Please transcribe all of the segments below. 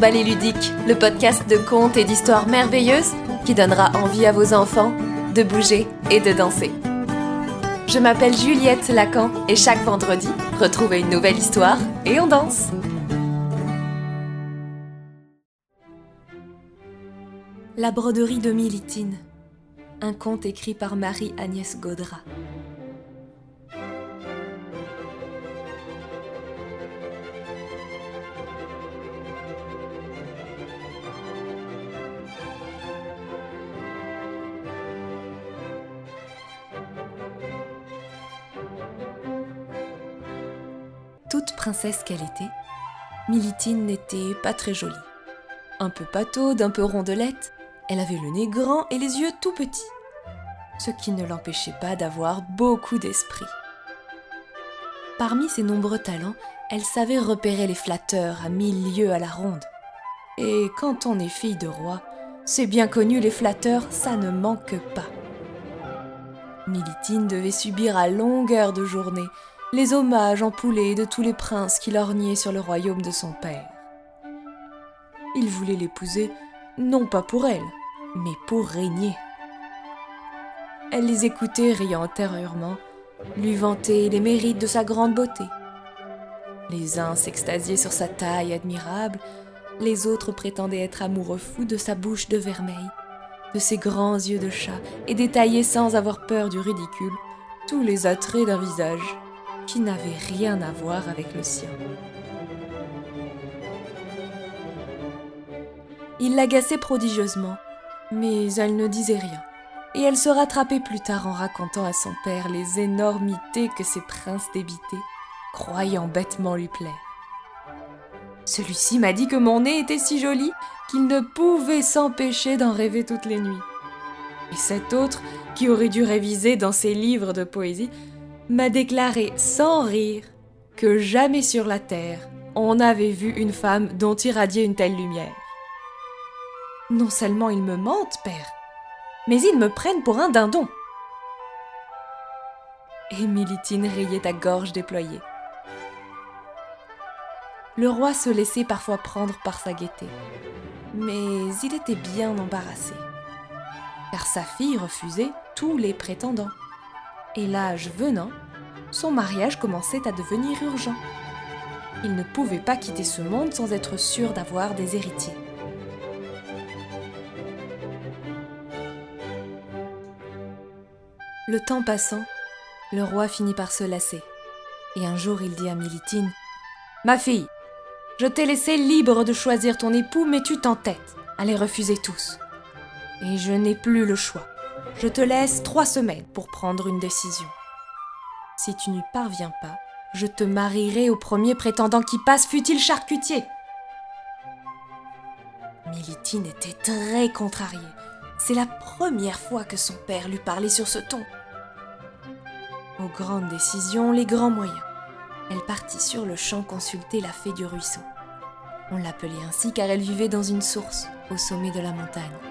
Ballet Ludique, le podcast de contes et d'histoires merveilleuses qui donnera envie à vos enfants de bouger et de danser. Je m'appelle Juliette Lacan et chaque vendredi, retrouvez une nouvelle histoire et on danse. La broderie de Militine, un conte écrit par Marie-Agnès Gaudra. Princesse qu'elle était, Militine n'était pas très jolie. Un peu pataude, un peu rondelette, elle avait le nez grand et les yeux tout petits, ce qui ne l'empêchait pas d'avoir beaucoup d'esprit. Parmi ses nombreux talents, elle savait repérer les flatteurs à mille lieues à la ronde. Et quand on est fille de roi, c'est bien connu, les flatteurs, ça ne manque pas. Militine devait subir à longueur de journée les hommages empoulés de tous les princes qui lorgnaient sur le royaume de son père. Il voulait l'épouser, non pas pour elle, mais pour régner. Elle les écoutait riant intérieurement, lui vanter les mérites de sa grande beauté. Les uns s'extasiaient sur sa taille admirable, les autres prétendaient être amoureux fous de sa bouche de vermeil, de ses grands yeux de chat et détaillaient sans avoir peur du ridicule tous les attraits d'un visage qui n'avait rien à voir avec le sien. Il l'agaçait prodigieusement, mais elle ne disait rien, et elle se rattrapait plus tard en racontant à son père les énormités que ces princes débitaient, croyant bêtement lui plaire. Celui-ci m'a dit que mon nez était si joli qu'il ne pouvait s'empêcher d'en rêver toutes les nuits. Et cet autre, qui aurait dû réviser dans ses livres de poésie, m'a déclaré sans rire que jamais sur la terre on n'avait vu une femme dont irradiait une telle lumière. Non seulement ils me mentent, père, mais ils me prennent pour un dindon. Et Militine riait à gorge déployée. Le roi se laissait parfois prendre par sa gaieté, mais il était bien embarrassé, car sa fille refusait tous les prétendants et l'âge venant, son mariage commençait à devenir urgent. Il ne pouvait pas quitter ce monde sans être sûr d'avoir des héritiers. Le temps passant, le roi finit par se lasser. Et un jour il dit à Militine Ma fille, je t'ai laissé libre de choisir ton époux, mais tu t'entêtes à les refuser tous. Et je n'ai plus le choix. Je te laisse trois semaines pour prendre une décision. Si tu n'y parviens pas, je te marierai au premier prétendant qui passe, fut-il charcutier. Militine était très contrariée. C'est la première fois que son père lui parlait sur ce ton. Aux grandes décisions, les grands moyens. Elle partit sur le champ consulter la fée du ruisseau. On l'appelait ainsi car elle vivait dans une source, au sommet de la montagne.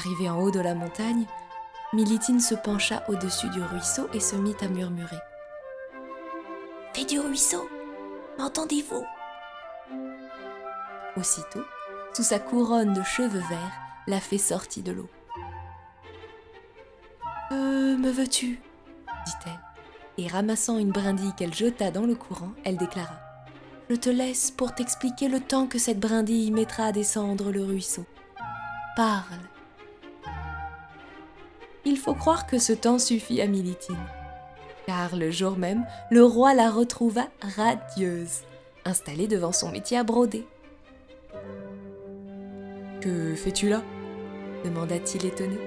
Arrivée en haut de la montagne, Militine se pencha au-dessus du ruisseau et se mit à murmurer. Fée du ruisseau, m'entendez-vous? Aussitôt, sous sa couronne de cheveux verts, la fée sortit de l'eau. Euh, me veux-tu? dit-elle. Et ramassant une brindille qu'elle jeta dans le courant, elle déclara Je te laisse pour t'expliquer le temps que cette brindille mettra à descendre le ruisseau. Parle il faut croire que ce temps suffit à Militine. Car le jour même, le roi la retrouva radieuse, installée devant son métier à broder. Que fais-tu là? demanda-t-il étonné.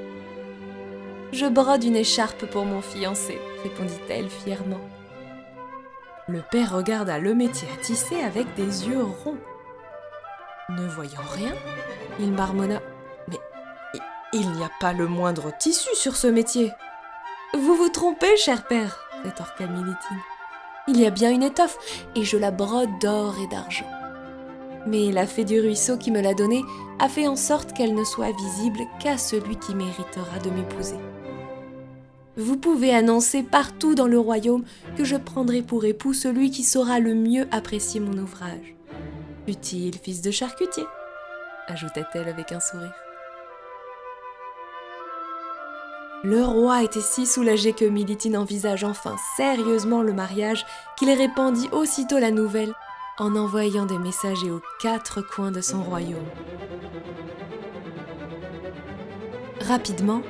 Je brode une écharpe pour mon fiancé, répondit-elle fièrement. Le père regarda le métier à tisser avec des yeux ronds. Ne voyant rien, il marmonna il n'y a pas le moindre tissu sur ce métier. Vous vous trompez, cher père, rétorqua Militine. Il y a bien une étoffe, et je la brode d'or et d'argent. Mais la fée du ruisseau qui me l'a donnée a fait en sorte qu'elle ne soit visible qu'à celui qui méritera de m'épouser. Vous pouvez annoncer partout dans le royaume que je prendrai pour époux celui qui saura le mieux apprécier mon ouvrage. Fut-il fils de charcutier ajouta-t-elle avec un sourire. Le roi était si soulagé que Militine envisage enfin sérieusement le mariage qu'il répandit aussitôt la nouvelle en envoyant des messagers aux quatre coins de son royaume. Rapidement,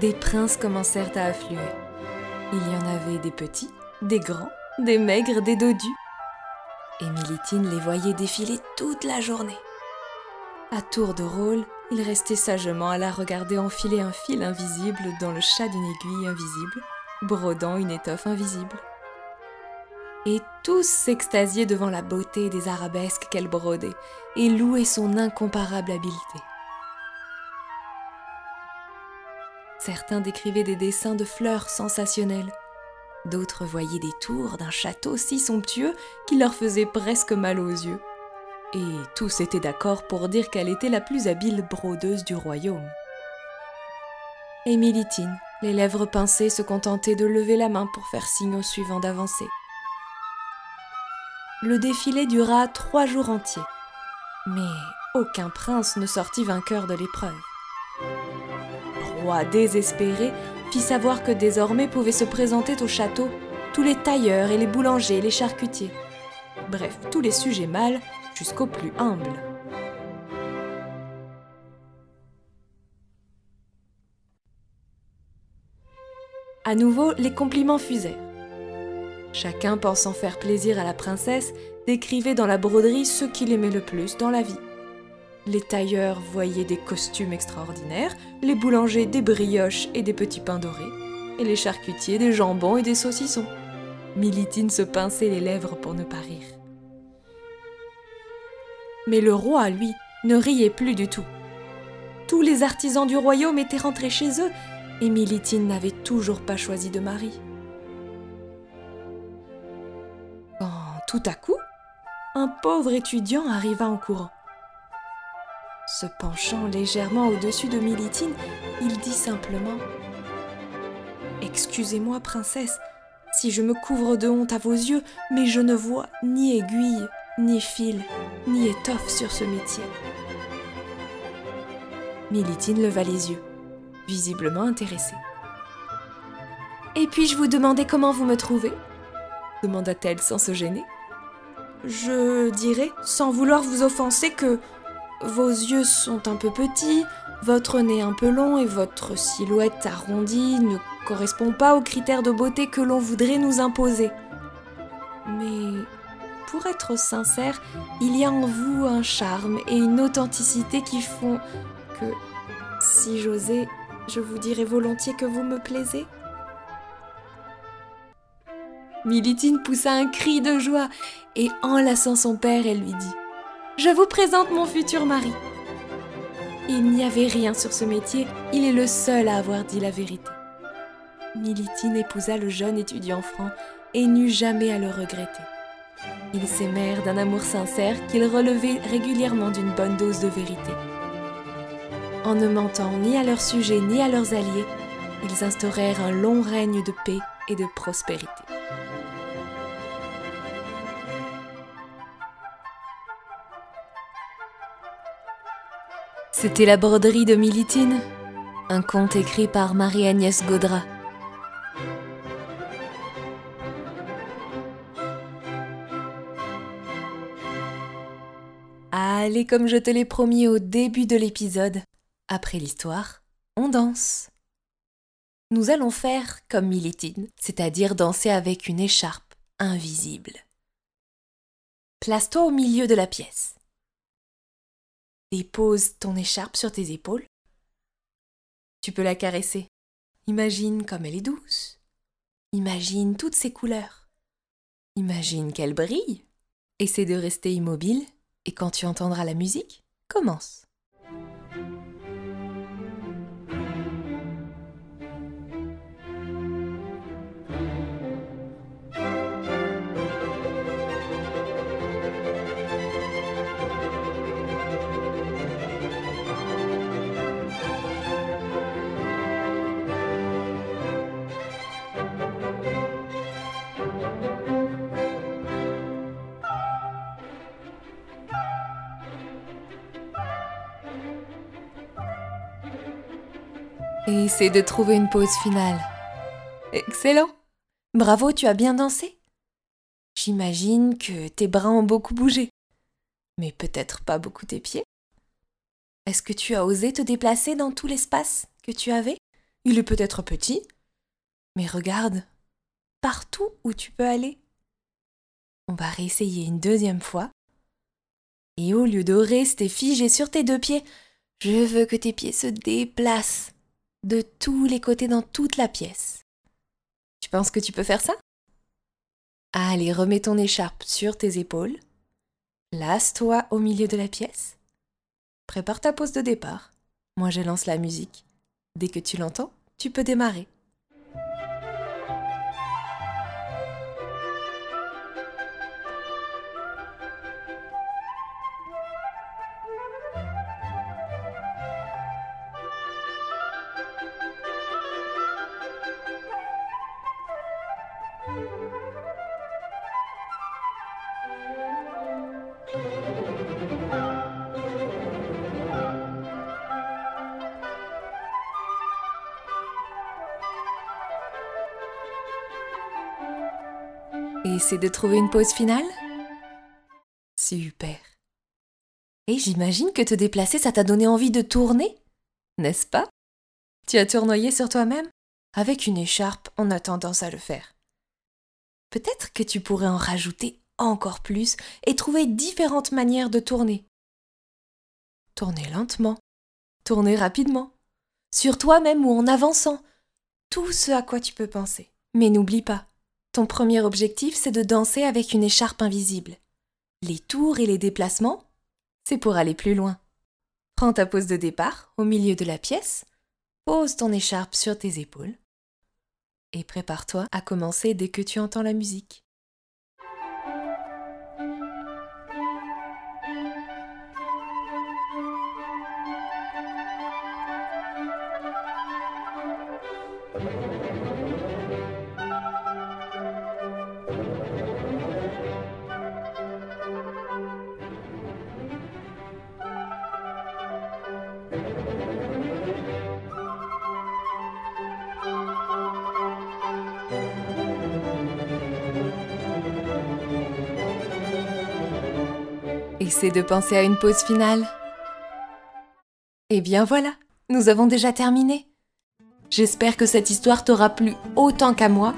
des princes commencèrent à affluer. Il y en avait des petits, des grands, des maigres, des dodus. Et Militine les voyait défiler toute la journée. À tour de rôle, il restait sagement à la regarder enfiler un fil invisible dans le chat d'une aiguille invisible, brodant une étoffe invisible. Et tous s'extasiaient devant la beauté des arabesques qu'elle brodait et louaient son incomparable habileté. Certains décrivaient des dessins de fleurs sensationnels. D'autres voyaient des tours d'un château si somptueux qu'il leur faisait presque mal aux yeux. Et tous étaient d'accord pour dire qu'elle était la plus habile brodeuse du royaume. Et Militine, les lèvres pincées, se contentait de lever la main pour faire signe au suivant d'avancer. Le défilé dura trois jours entiers, mais aucun prince ne sortit vainqueur de l'épreuve roi désespéré fit savoir que désormais pouvaient se présenter au château tous les tailleurs et les boulangers et les charcutiers. Bref, tous les sujets mâles jusqu'aux plus humbles. À nouveau, les compliments fusèrent. Chacun pensant faire plaisir à la princesse, décrivait dans la broderie ce qu'il aimait le plus dans la vie. Les tailleurs voyaient des costumes extraordinaires, les boulangers des brioches et des petits pains dorés, et les charcutiers des jambons et des saucissons. Militine se pinçait les lèvres pour ne pas rire. Mais le roi, lui, ne riait plus du tout. Tous les artisans du royaume étaient rentrés chez eux, et Militine n'avait toujours pas choisi de mari. Quand tout à coup, un pauvre étudiant arriva en courant. Se penchant légèrement au-dessus de Militine, il dit simplement Excusez-moi, princesse, si je me couvre de honte à vos yeux, mais je ne vois ni aiguille, ni fil, ni étoffe sur ce métier. Militine leva les yeux, visiblement intéressée. Et puis-je vous demander comment vous me trouvez? demanda-t-elle sans se gêner. Je dirais, sans vouloir vous offenser, que vos yeux sont un peu petits, votre nez un peu long et votre silhouette arrondie ne correspond pas aux critères de beauté que l'on voudrait nous imposer. Mais pour être sincère, il y a en vous un charme et une authenticité qui font que, si j'osais, je vous dirais volontiers que vous me plaisez. Militine poussa un cri de joie et enlaçant son père, elle lui dit je vous présente mon futur mari. Il n'y avait rien sur ce métier, il est le seul à avoir dit la vérité. Militine épousa le jeune étudiant franc et n'eut jamais à le regretter. Ils s'aimèrent d'un amour sincère qu'ils relevaient régulièrement d'une bonne dose de vérité. En ne mentant ni à leurs sujets ni à leurs alliés, ils instaurèrent un long règne de paix et de prospérité. C'était la broderie de Militine, un conte écrit par Marie-Agnès Gaudra. Allez, comme je te l'ai promis au début de l'épisode, après l'histoire, on danse. Nous allons faire comme Militine, c'est-à-dire danser avec une écharpe invisible. Place-toi au milieu de la pièce. Dépose ton écharpe sur tes épaules. Tu peux la caresser. Imagine comme elle est douce. Imagine toutes ses couleurs. Imagine qu'elle brille. Essaie de rester immobile et quand tu entendras la musique, commence. Et essaie de trouver une pause finale. Excellent. Bravo, tu as bien dansé. J'imagine que tes bras ont beaucoup bougé. Mais peut-être pas beaucoup tes pieds. Est-ce que tu as osé te déplacer dans tout l'espace que tu avais? Il est peut-être petit, mais regarde, partout où tu peux aller. On va réessayer une deuxième fois. Et au lieu de rester figé sur tes deux pieds, je veux que tes pieds se déplacent de tous les côtés dans toute la pièce. Tu penses que tu peux faire ça? Allez, remets ton écharpe sur tes épaules. Lasse-toi au milieu de la pièce. Prépare ta pause de départ. Moi, je lance la musique. Dès que tu l'entends, tu peux démarrer. Et c'est de trouver une pause finale Super. Et j'imagine que te déplacer, ça t'a donné envie de tourner, n'est-ce pas? Tu as tournoyé sur toi-même? Avec une écharpe, on a tendance à le faire. Peut-être que tu pourrais en rajouter encore plus et trouver différentes manières de tourner. Tourner lentement, tourner rapidement, sur toi-même ou en avançant, tout ce à quoi tu peux penser. Mais n'oublie pas, ton premier objectif, c'est de danser avec une écharpe invisible. Les tours et les déplacements, c'est pour aller plus loin. Prends ta pose de départ au milieu de la pièce, pose ton écharpe sur tes épaules et prépare-toi à commencer dès que tu entends la musique. Essaie de penser à une pause finale. Eh bien voilà, nous avons déjà terminé. J'espère que cette histoire t'aura plu autant qu'à moi.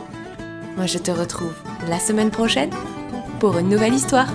Moi je te retrouve la semaine prochaine pour une nouvelle histoire.